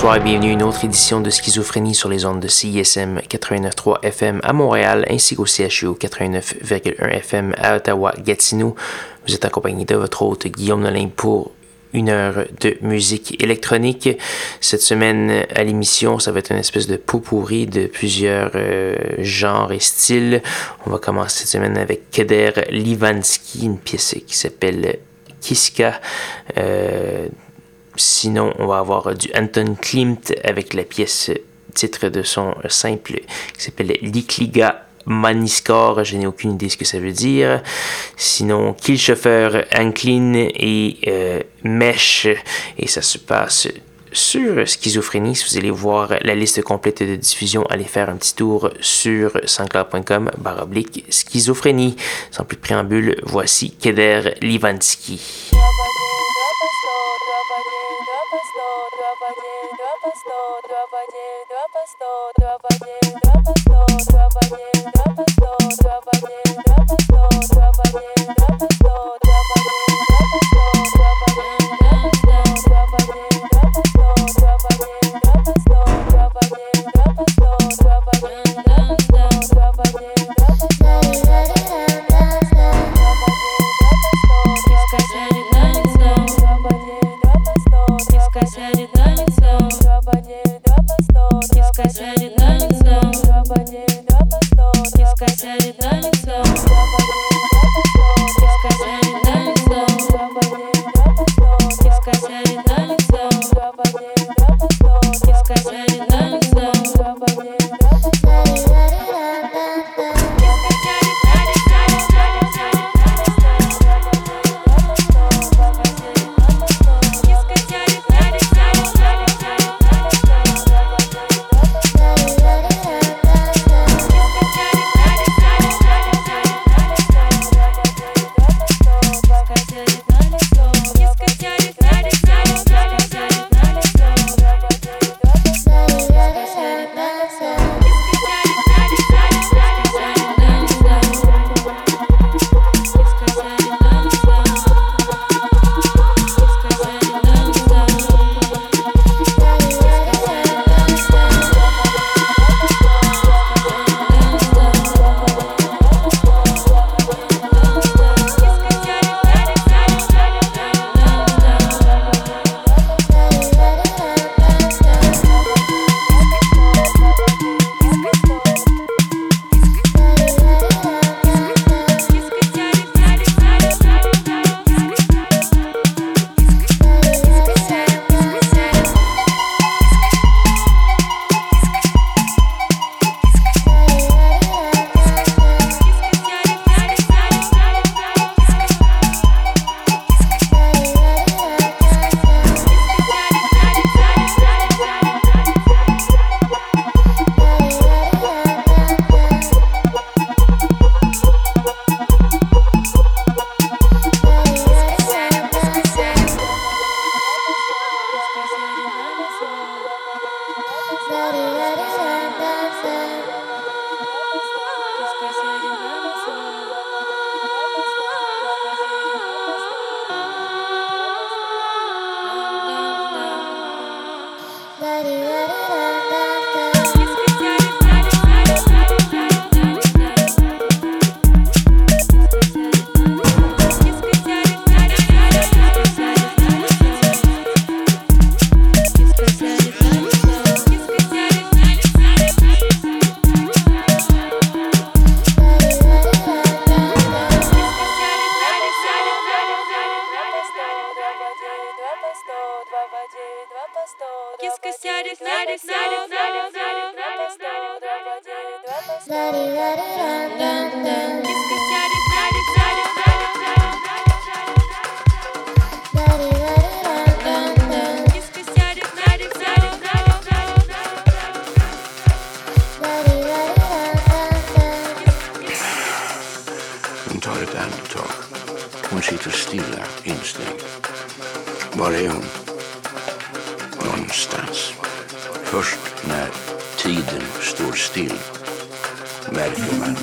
Bonsoir et bienvenue à une autre édition de Schizophrénie sur les ondes de CISM 89.3 FM à Montréal ainsi qu'au CHU 89.1 FM à Ottawa-Gatineau. Vous êtes accompagné de votre hôte Guillaume Nolin pour une heure de musique électronique. Cette semaine à l'émission, ça va être une espèce de pot pourri de plusieurs euh, genres et styles. On va commencer cette semaine avec Keder Livansky, une pièce qui s'appelle Kiska. Euh, Sinon, on va avoir du Anton Klimt avec la pièce titre de son simple qui s'appelle Likliga Maniskor, je n'ai aucune idée ce que ça veut dire. Sinon, Killchauffeur, Anklin et euh, Mesh, et ça se passe sur Schizophrénie. Si vous allez voir la liste complète de diffusion, allez faire un petit tour sur sanscloud.com baroblique schizophrénie. Sans plus de préambule, voici Keder Livansky. Thank you.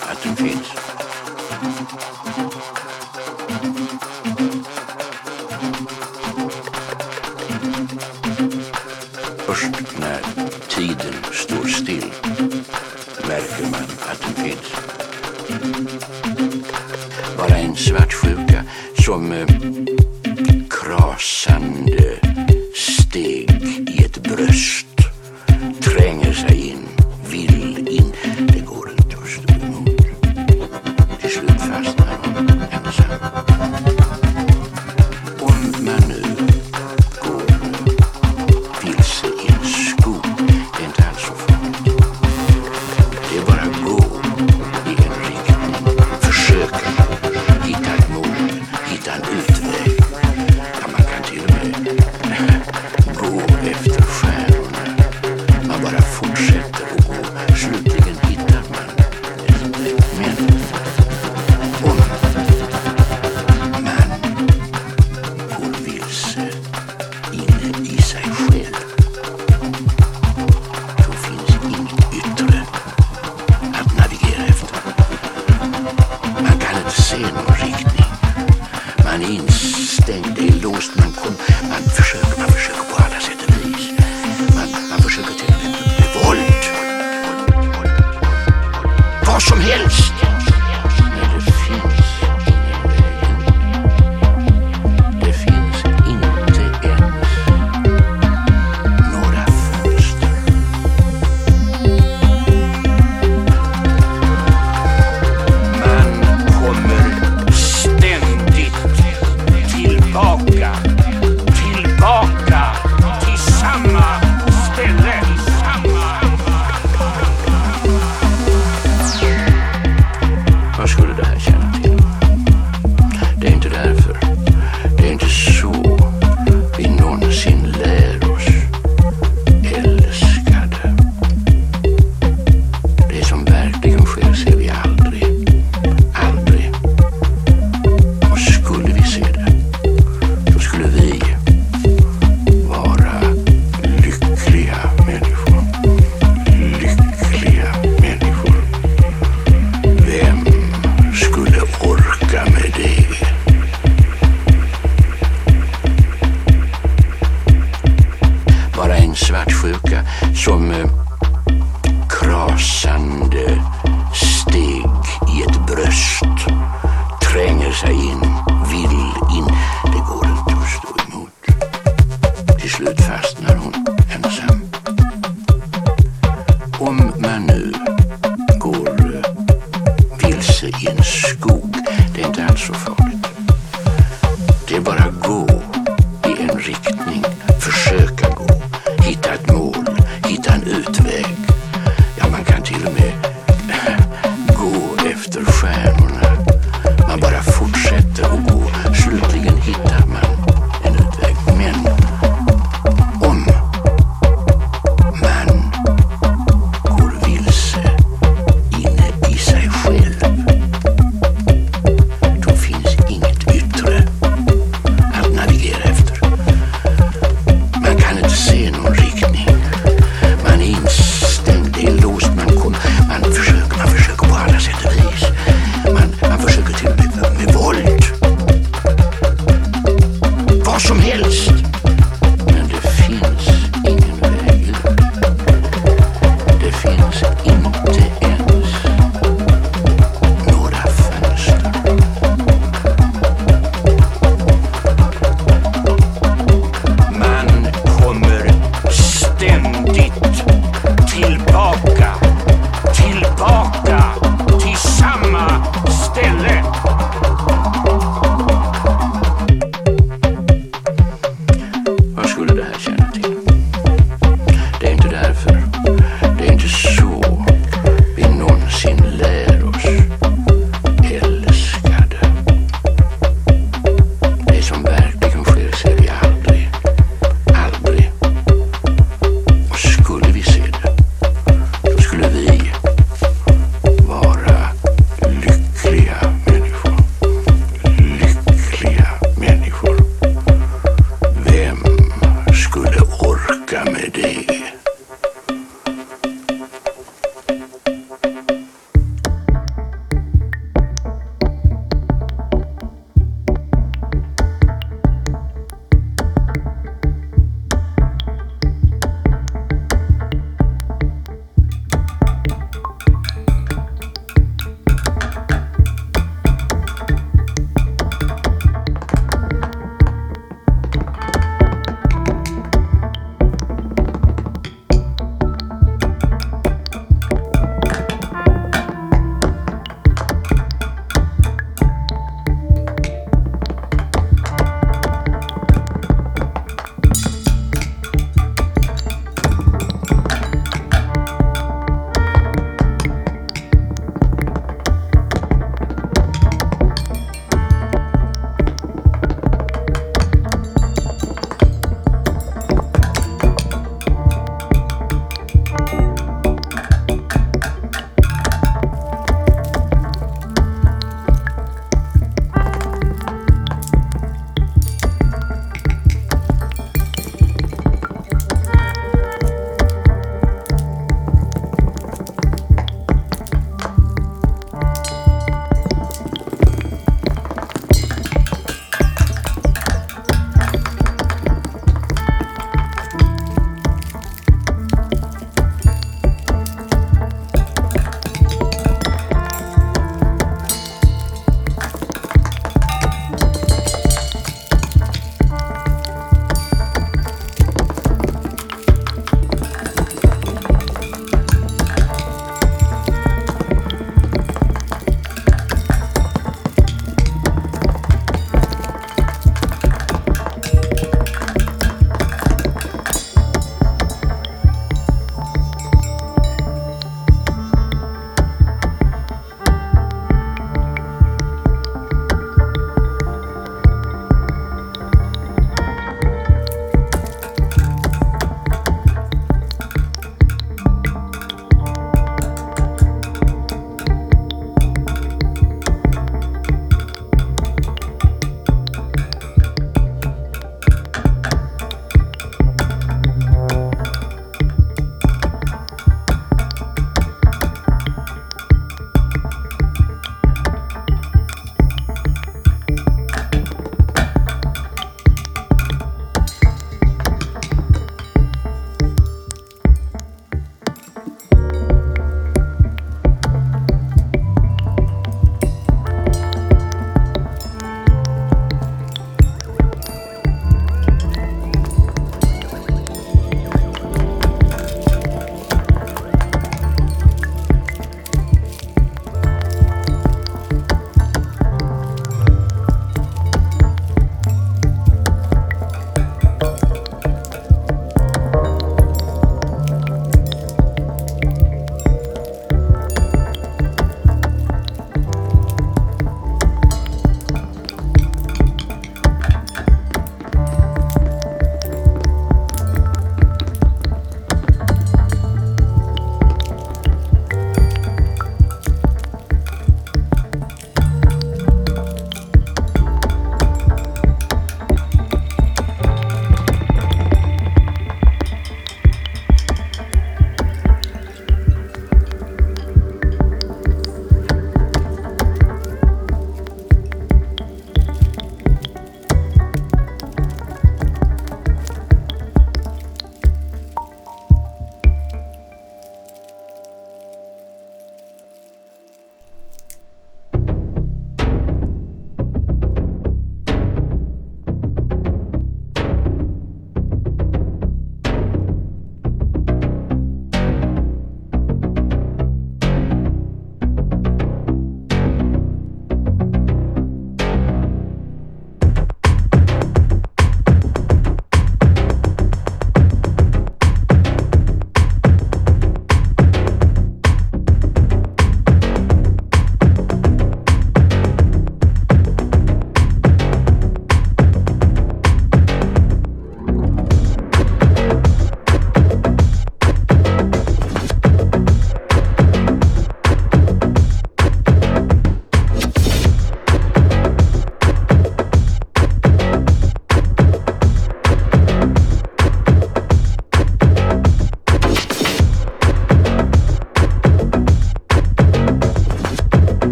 att den finns. Först när tiden står still märker man att den finns. Bara en svartsjuka som eh, krasande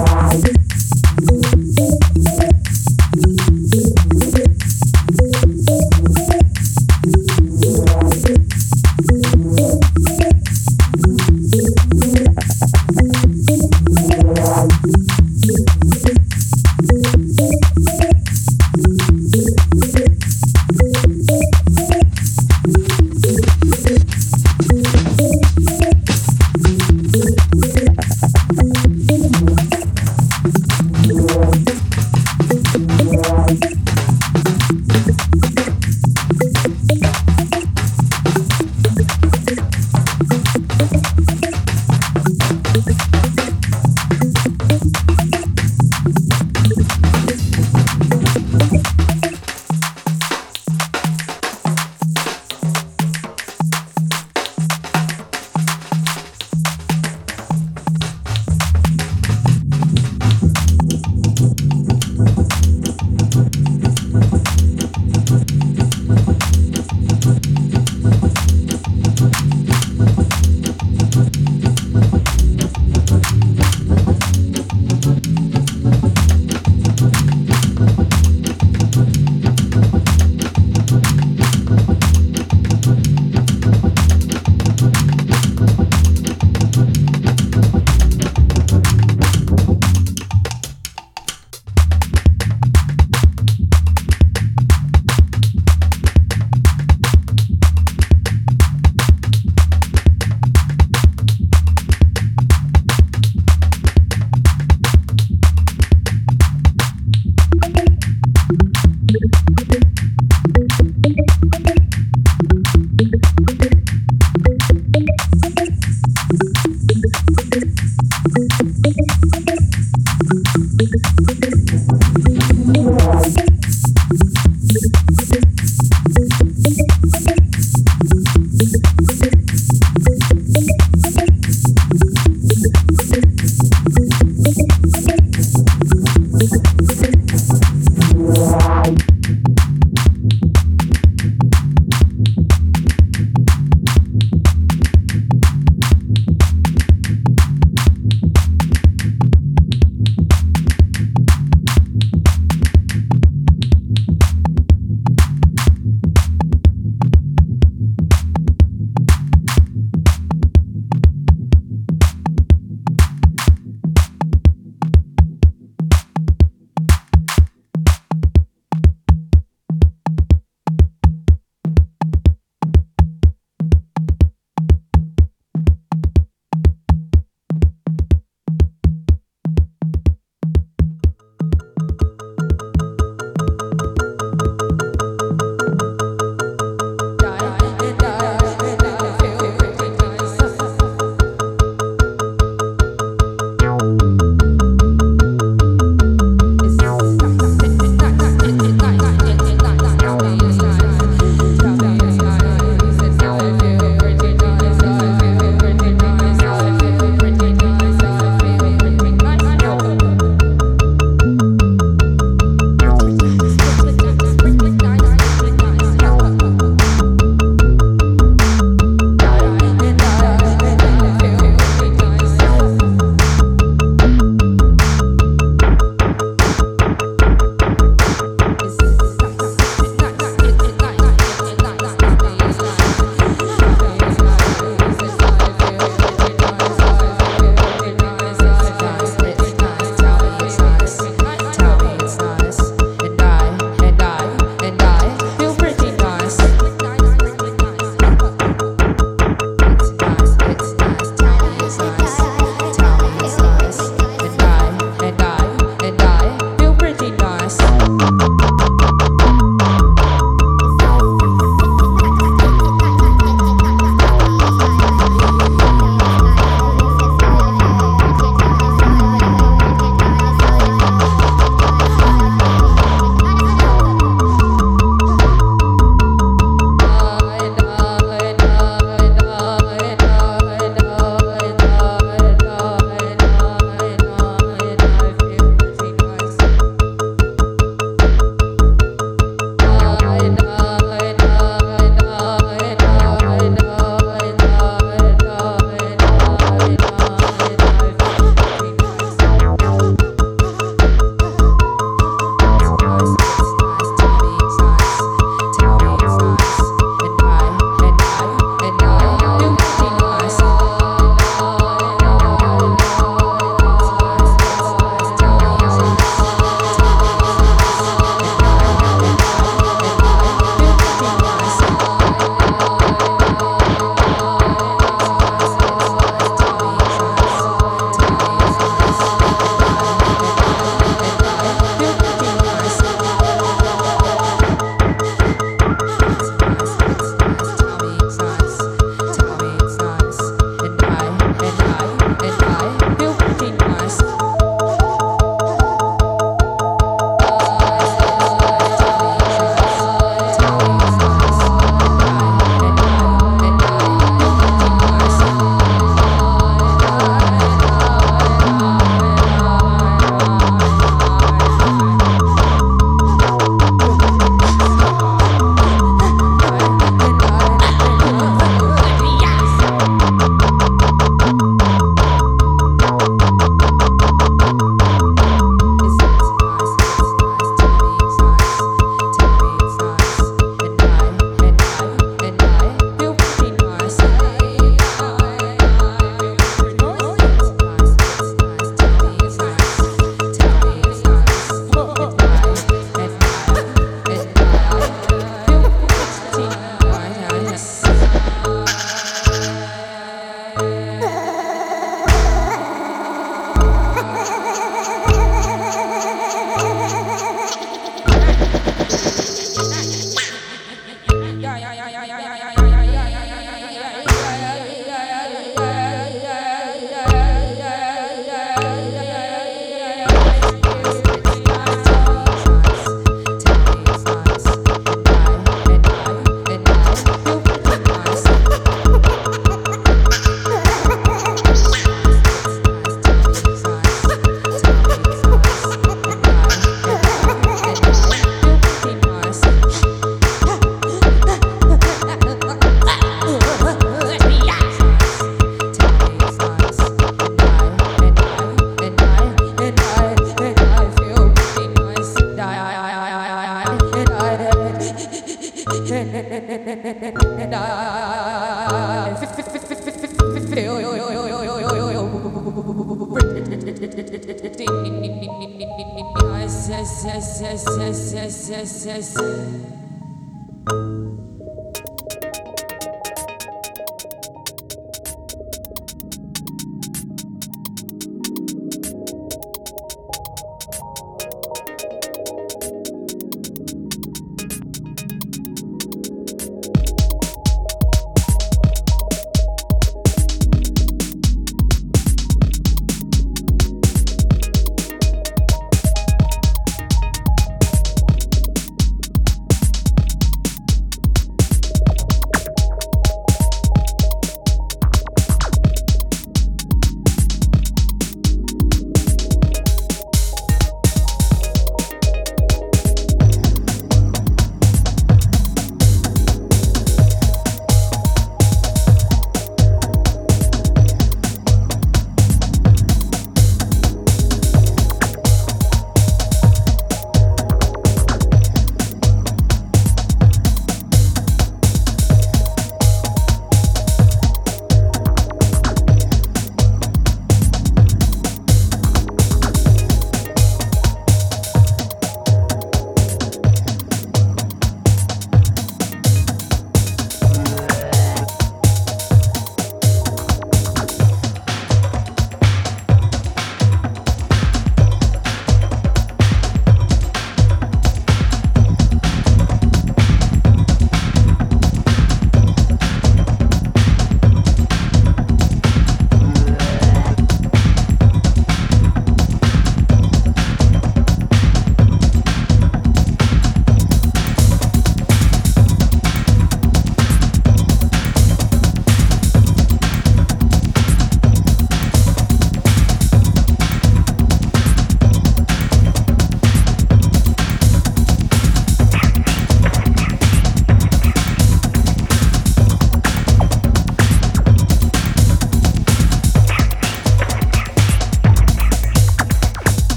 Música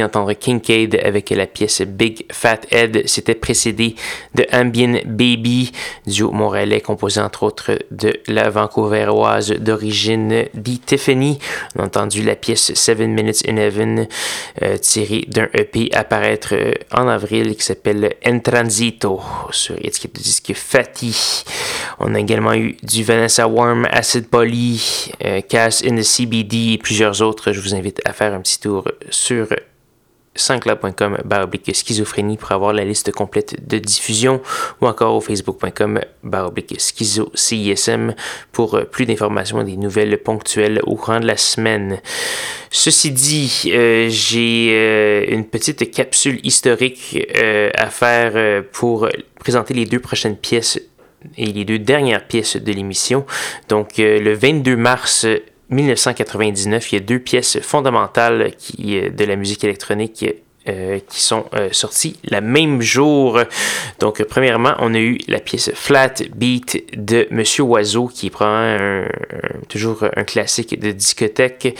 venez d'entendre Kincaid avec la pièce Big Fat Head. C'était précédé de Ambien Baby, duo montréalais composé entre autres de la vancouveroise d'origine Dee Tiffany. On a entendu la pièce 7 Minutes in Heaven euh, tirée d'un EP à paraître euh, en avril qui s'appelle En Transito sur étiquette de disque Fatty. On a également eu du Vanessa Warm, Acid Poly, euh, Cass in the CBD et plusieurs autres. Je vous invite à faire un petit tour sur sanscloud.com baroblique schizophrénie pour avoir la liste complète de diffusion ou encore au facebook.com baroblique schizo CISM pour euh, plus d'informations et des nouvelles ponctuelles au courant de la semaine. Ceci dit, euh, j'ai euh, une petite capsule historique à faire pour présenter les deux prochaines pièces et les deux dernières pièces de l'émission. Donc, le 22 mars 1999, il y a deux pièces fondamentales qui, euh, de la musique électronique qui sont euh, sorties le même jour. Donc, euh, premièrement, on a eu la pièce Flat Beat de Monsieur Oiseau, qui est toujours un classique de discothèque.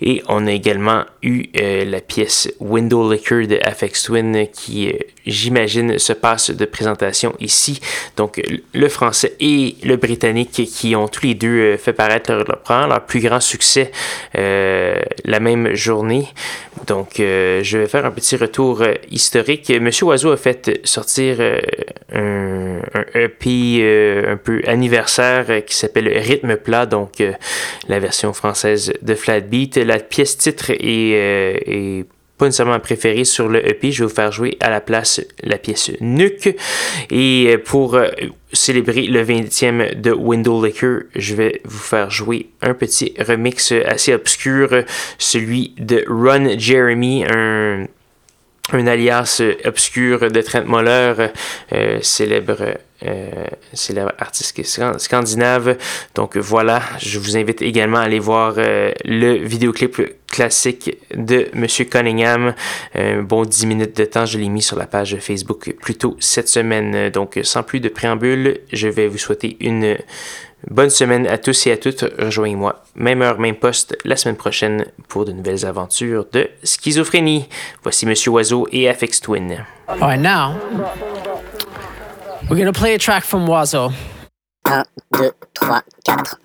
Et on a également eu euh, la pièce Window Liquor de FX Twin, qui, euh, j'imagine, se passe de présentation ici. Donc, le français et le britannique qui ont tous les deux euh, fait paraître leur, leur, plus grand succès euh, la même journée. Donc, euh, je vais faire un petit retour historique. Monsieur Oiseau a fait sortir un, un, EP un peu anniversaire qui s'appelle Rythme plat, donc la version française de Flatbeat. La pièce titre est, pas nécessairement préféré sur le EP. Je vais vous faire jouer à la place la pièce Nuke. Et pour euh, célébrer le 20e de Window Liquor, je vais vous faire jouer un petit remix assez obscur, celui de Run Jeremy, un un alias obscur de Trent Moller, euh, célèbre, euh, célèbre artiste scandinave. Donc voilà, je vous invite également à aller voir euh, le vidéoclip classique de Monsieur Cunningham. Un bon 10 minutes de temps, je l'ai mis sur la page Facebook plus tôt cette semaine. Donc sans plus de préambule, je vais vous souhaiter une Bonne semaine à tous et à toutes. Rejoignez-moi, même heure, même poste, la semaine prochaine pour de nouvelles aventures de schizophrénie. Voici Monsieur Oiseau et Afex Twin. All right, now, we're going to play a track from Oiseau. 1, 2, 3, 4.